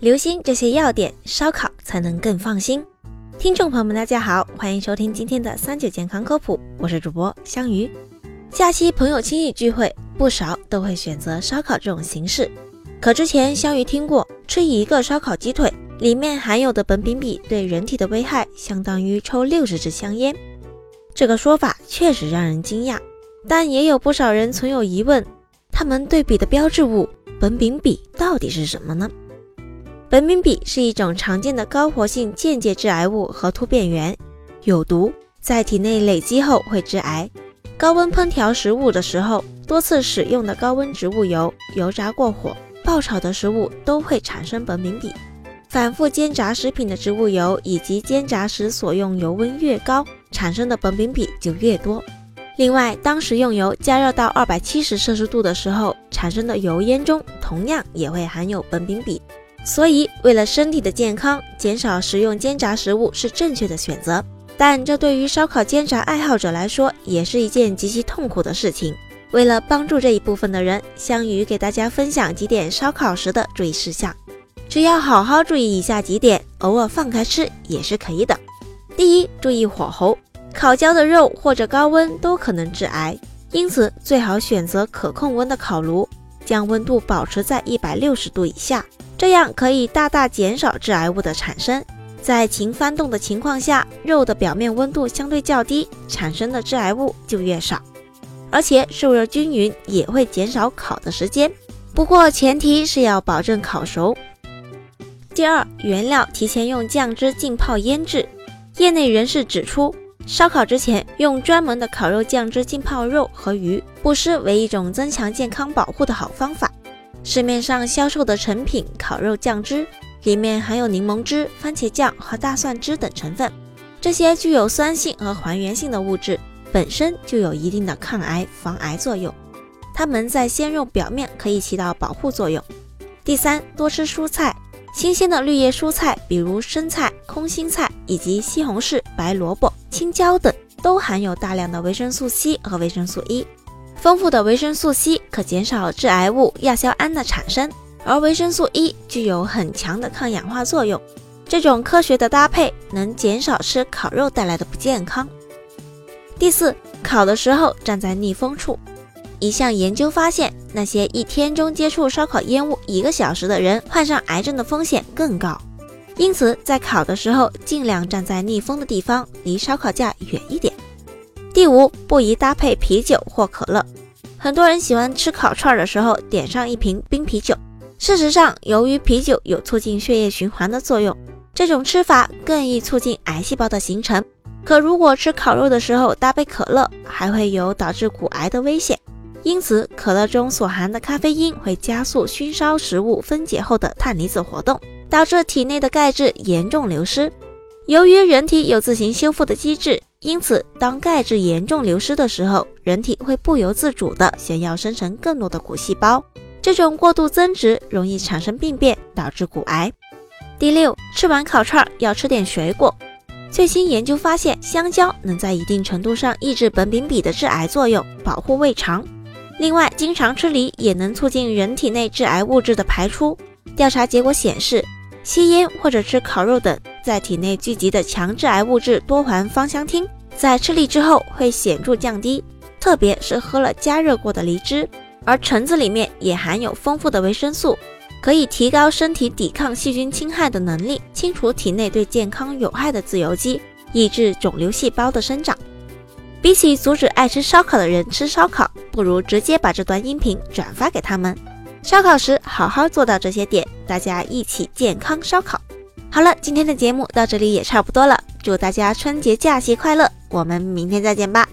留心这些要点，烧烤才能更放心。听众朋友们，大家好，欢迎收听今天的三九健康科普，我是主播香鱼。假期朋友亲戚聚会，不少都会选择烧烤这种形式。可之前香鱼听过，吃一个烧烤鸡腿里面含有的苯丙芘对人体的危害，相当于抽六十支香烟。这个说法确实让人惊讶，但也有不少人存有疑问：它们对比的标志物苯丙芘到底是什么呢？苯丙芘是一种常见的高活性间接致癌物和突变源，有毒，在体内累积后会致癌。高温烹调食物的时候，多次使用的高温植物油、油炸过火、爆炒的食物都会产生苯丙芘。反复煎炸食品的植物油以及煎炸时所用油温越高，产生的苯丙芘就越多。另外，当食用油加热到二百七十摄氏度的时候，产生的油烟中同样也会含有苯丙芘。所以，为了身体的健康，减少食用煎炸食物是正确的选择。但这对于烧烤煎炸爱好者来说，也是一件极其痛苦的事情。为了帮助这一部分的人，香鱼给大家分享几点烧烤时的注意事项。只要好好注意以下几点，偶尔放开吃也是可以的。第一，注意火候，烤焦的肉或者高温都可能致癌，因此最好选择可控温的烤炉，将温度保持在一百六十度以下，这样可以大大减少致癌物的产生。在勤翻动的情况下，肉的表面温度相对较低，产生的致癌物就越少，而且受热均匀也会减少烤的时间。不过前提是要保证烤熟。第二，原料提前用酱汁浸泡腌制。业内人士指出，烧烤之前用专门的烤肉酱汁浸泡肉和鱼，不失为一种增强健康保护的好方法。市面上销售的成品烤肉酱汁。里面含有柠檬汁、番茄酱和大蒜汁等成分，这些具有酸性和还原性的物质本身就有一定的抗癌防癌作用。它们在鲜肉表面可以起到保护作用。第三，多吃蔬菜，新鲜的绿叶蔬菜，比如生菜、空心菜以及西红柿、白萝卜、青椒等，都含有大量的维生素 C 和维生素 E。丰富的维生素 C 可减少致癌物亚硝胺的产生。而维生素 E 具有很强的抗氧化作用，这种科学的搭配能减少吃烤肉带来的不健康。第四，烤的时候站在逆风处。一项研究发现，那些一天中接触烧烤烟雾一个小时的人，患上癌症的风险更高。因此，在烤的时候尽量站在逆风的地方，离烧烤架远一点。第五，不宜搭配啤酒或可乐。很多人喜欢吃烤串的时候点上一瓶冰啤酒。事实上，由于啤酒有促进血液循环的作用，这种吃法更易促进癌细胞的形成。可如果吃烤肉的时候搭配可乐，还会有导致骨癌的危险。因此，可乐中所含的咖啡因会加速熏烧食物分解后的碳离子活动，导致体内的钙质严重流失。由于人体有自行修复的机制，因此当钙质严重流失的时候，人体会不由自主地想要生成更多的骨细胞。这种过度增殖容易产生病变，导致骨癌。第六，吃完烤串要吃点水果。最新研究发现，香蕉能在一定程度上抑制苯丙芘的致癌作用，保护胃肠。另外，经常吃梨也能促进人体内致癌物质的排出。调查结果显示，吸烟或者吃烤肉等在体内聚集的强致癌物质多环芳香烃，在吃梨之后会显著降低，特别是喝了加热过的梨汁。而橙子里面也含有丰富的维生素，可以提高身体抵抗细菌侵害的能力，清除体内对健康有害的自由基，抑制肿瘤细胞的生长。比起阻止爱吃烧烤的人吃烧烤，不如直接把这段音频转发给他们。烧烤时好好做到这些点，大家一起健康烧烤。好了，今天的节目到这里也差不多了，祝大家春节假期快乐，我们明天再见吧。